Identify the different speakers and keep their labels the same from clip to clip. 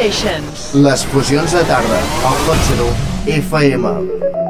Speaker 1: Les fusions de tarda, al Hot FM.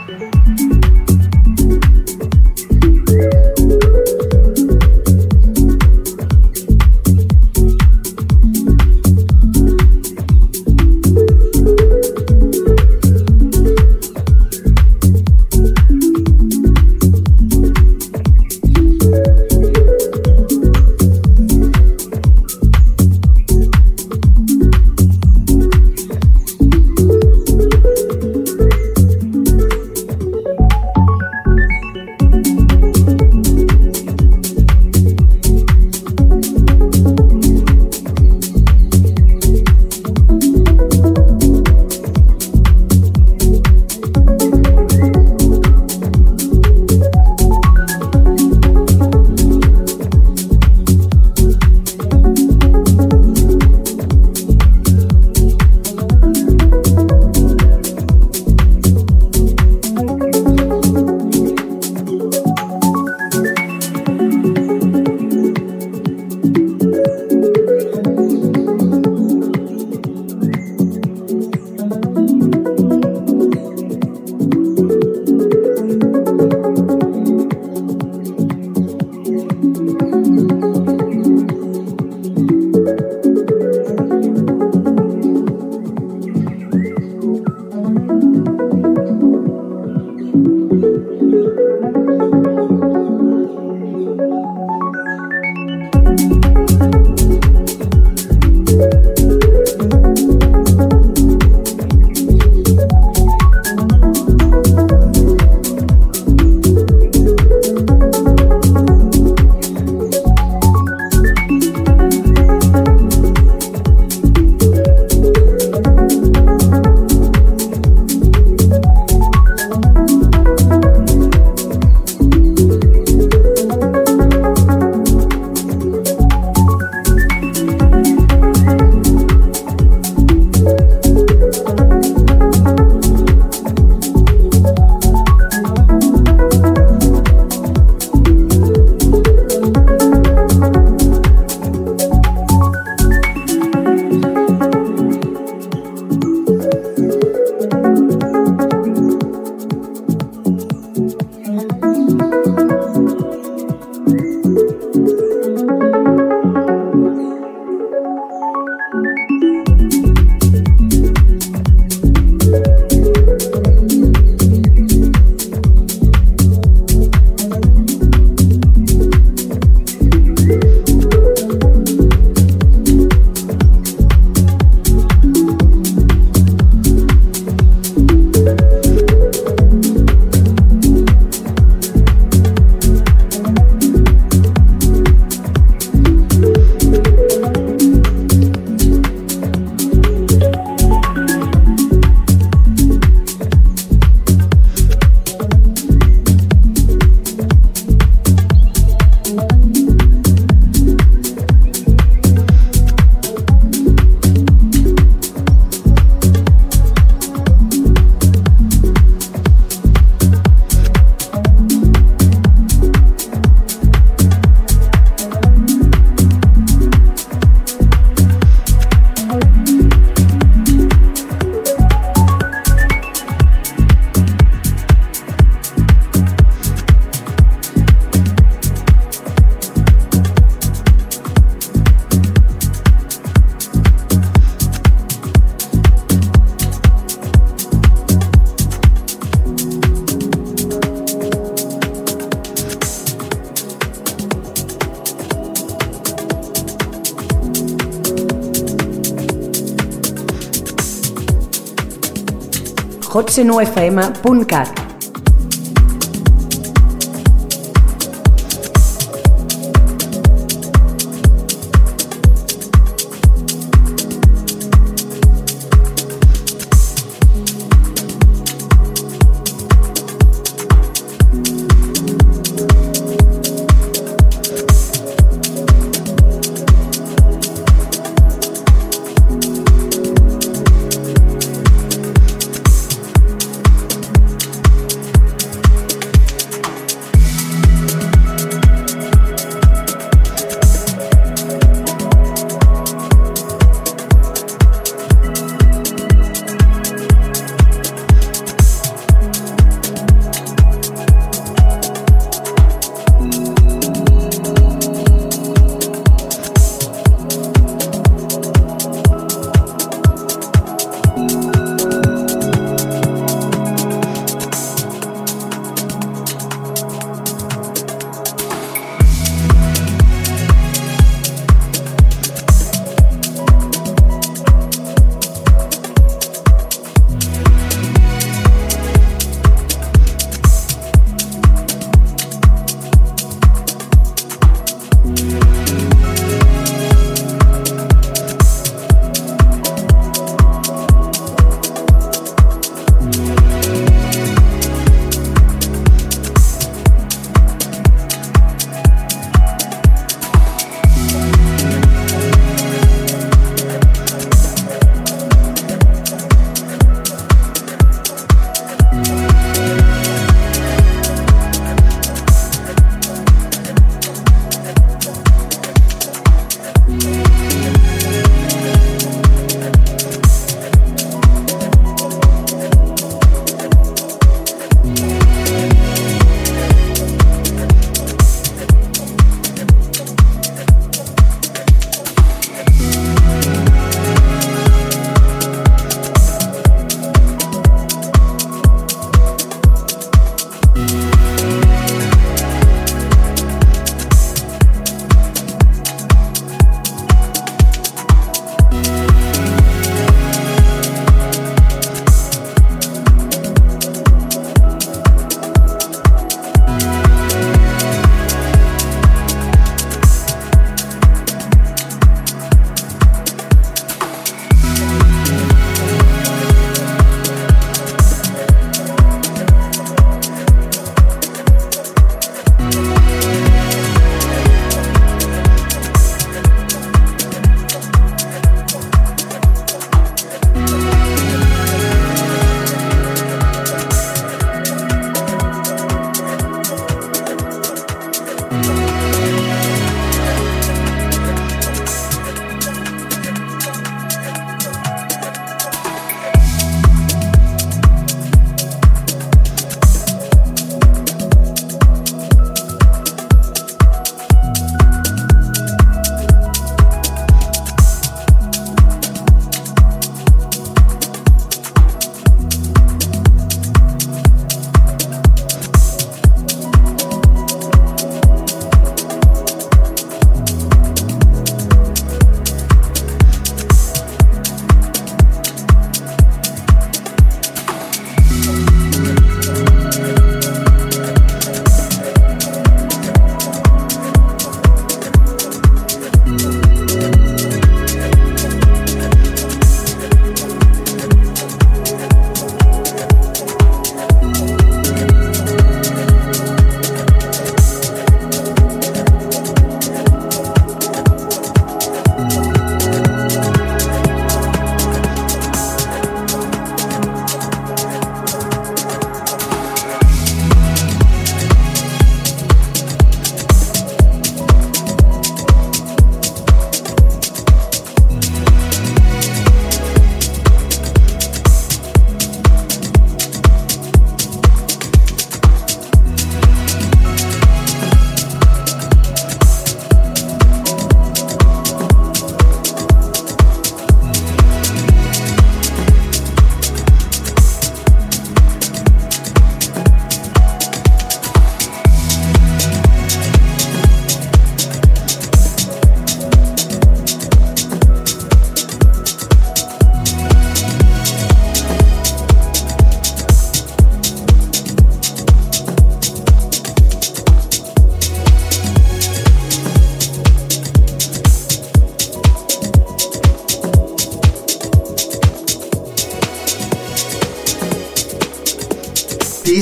Speaker 2: UFMCat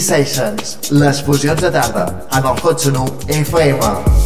Speaker 3: T-Sessions, les fusions de tarda, en el Hot Sonu FM.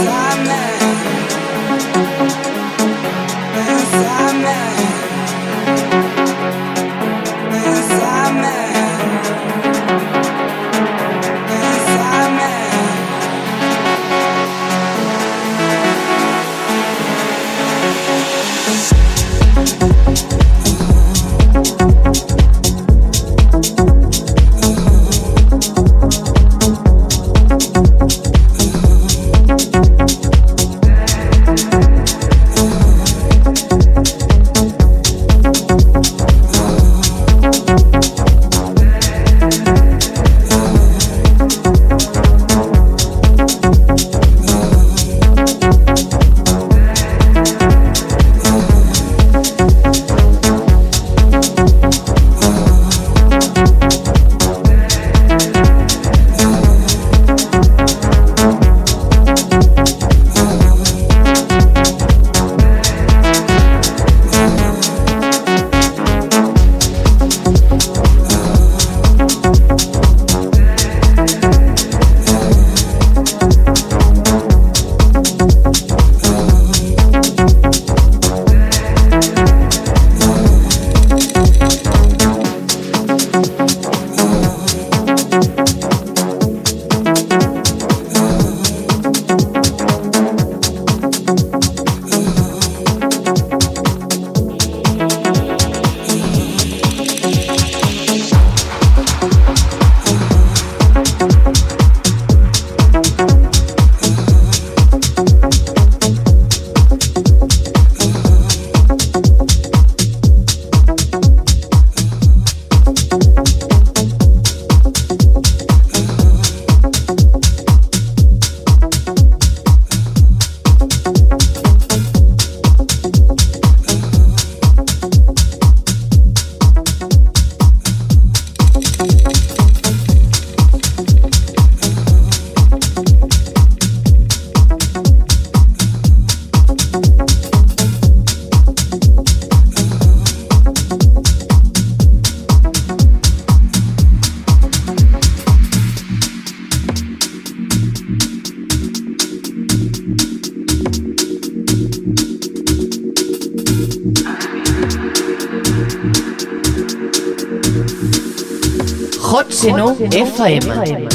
Speaker 4: Inside man, inside man. Seno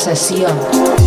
Speaker 4: Sesión.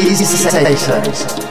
Speaker 1: Delícia.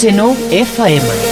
Speaker 1: SNU
Speaker 3: FM.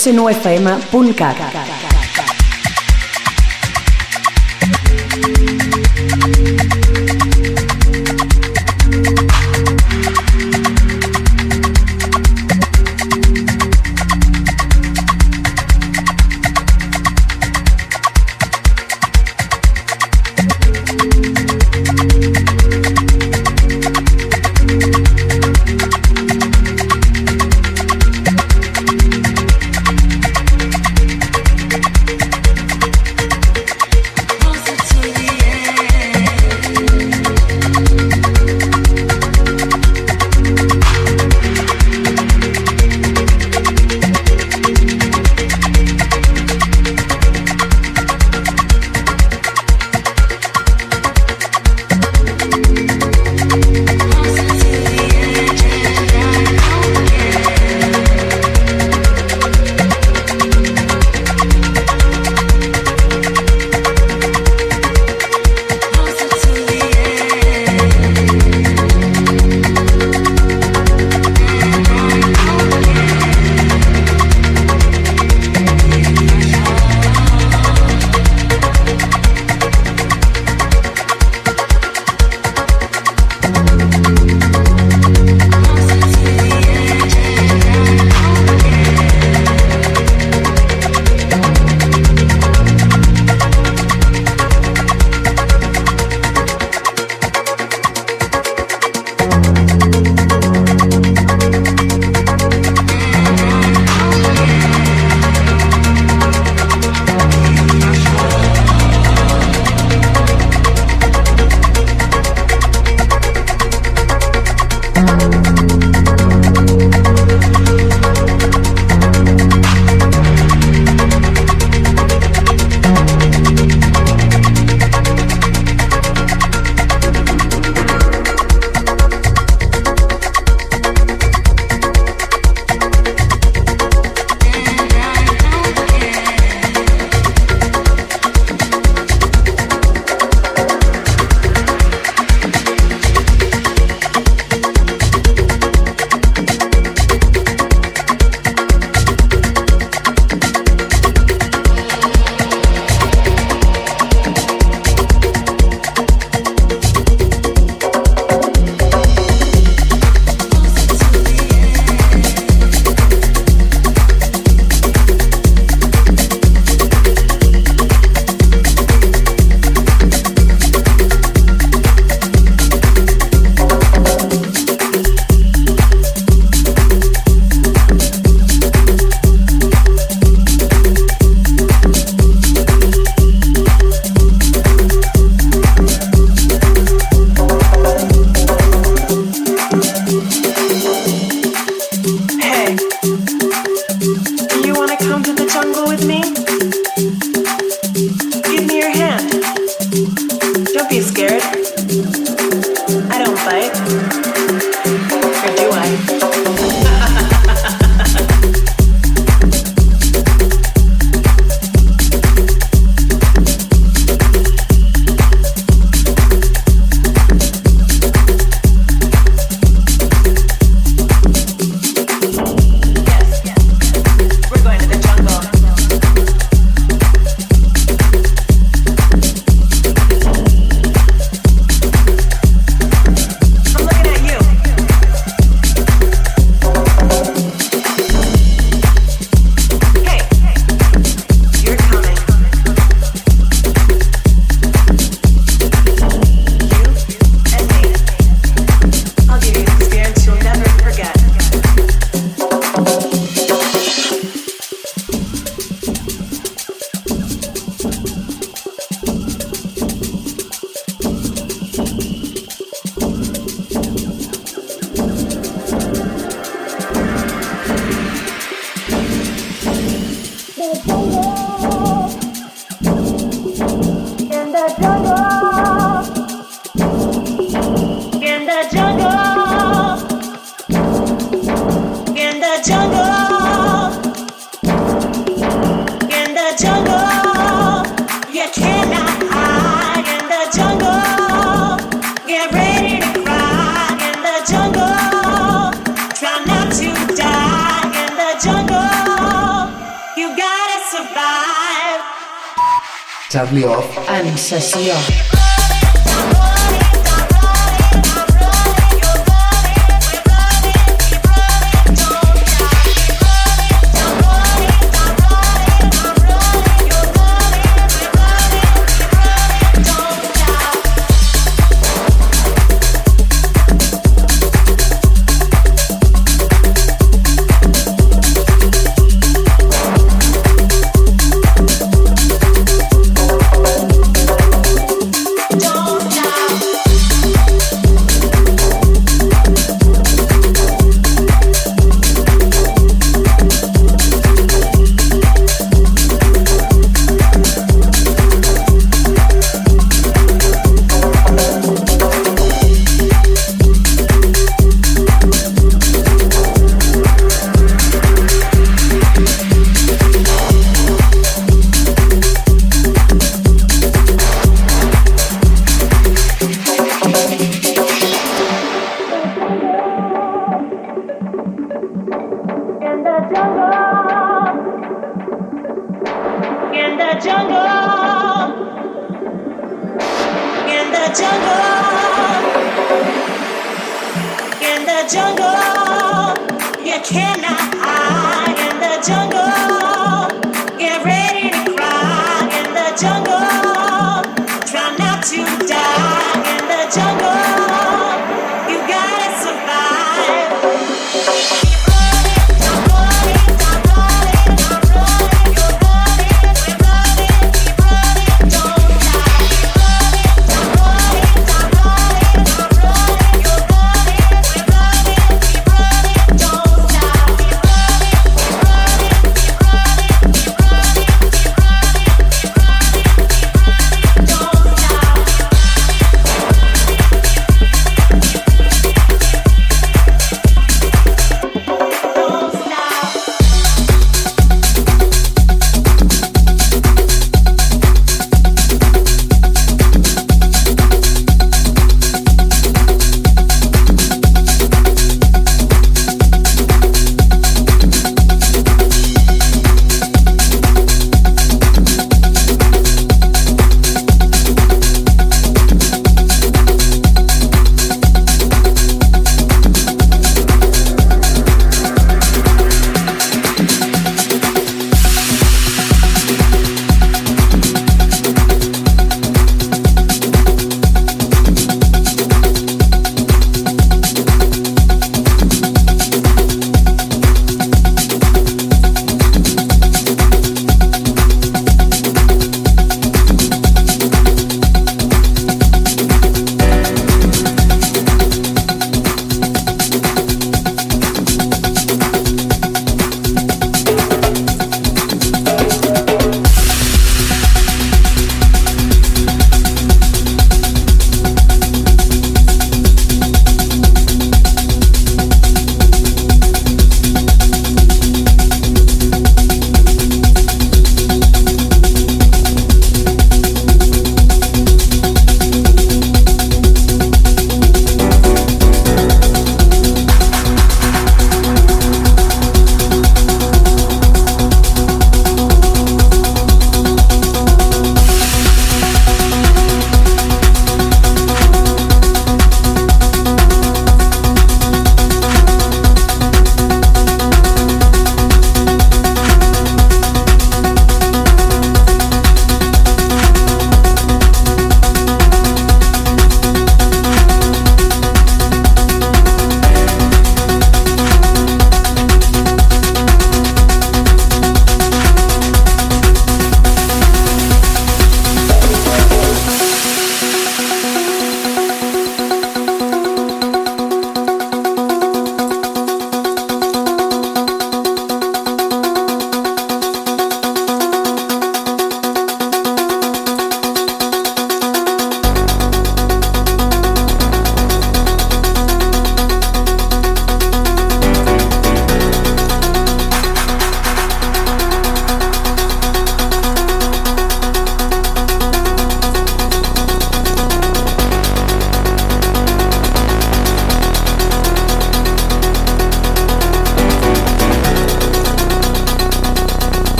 Speaker 3: cfm.cat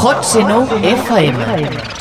Speaker 1: Hot
Speaker 3: Seno FM.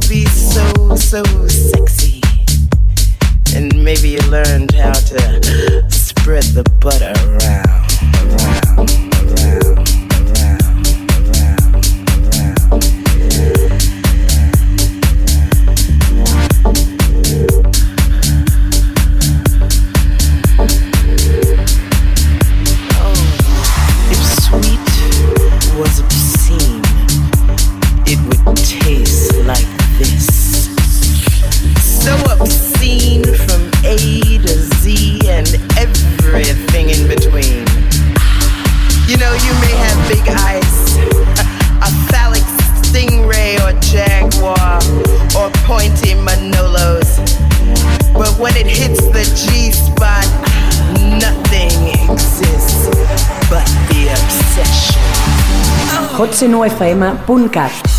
Speaker 3: be
Speaker 1: so, so
Speaker 3: sexy. And
Speaker 1: maybe
Speaker 3: you learned how to spread the butter around. hotsenofm.cat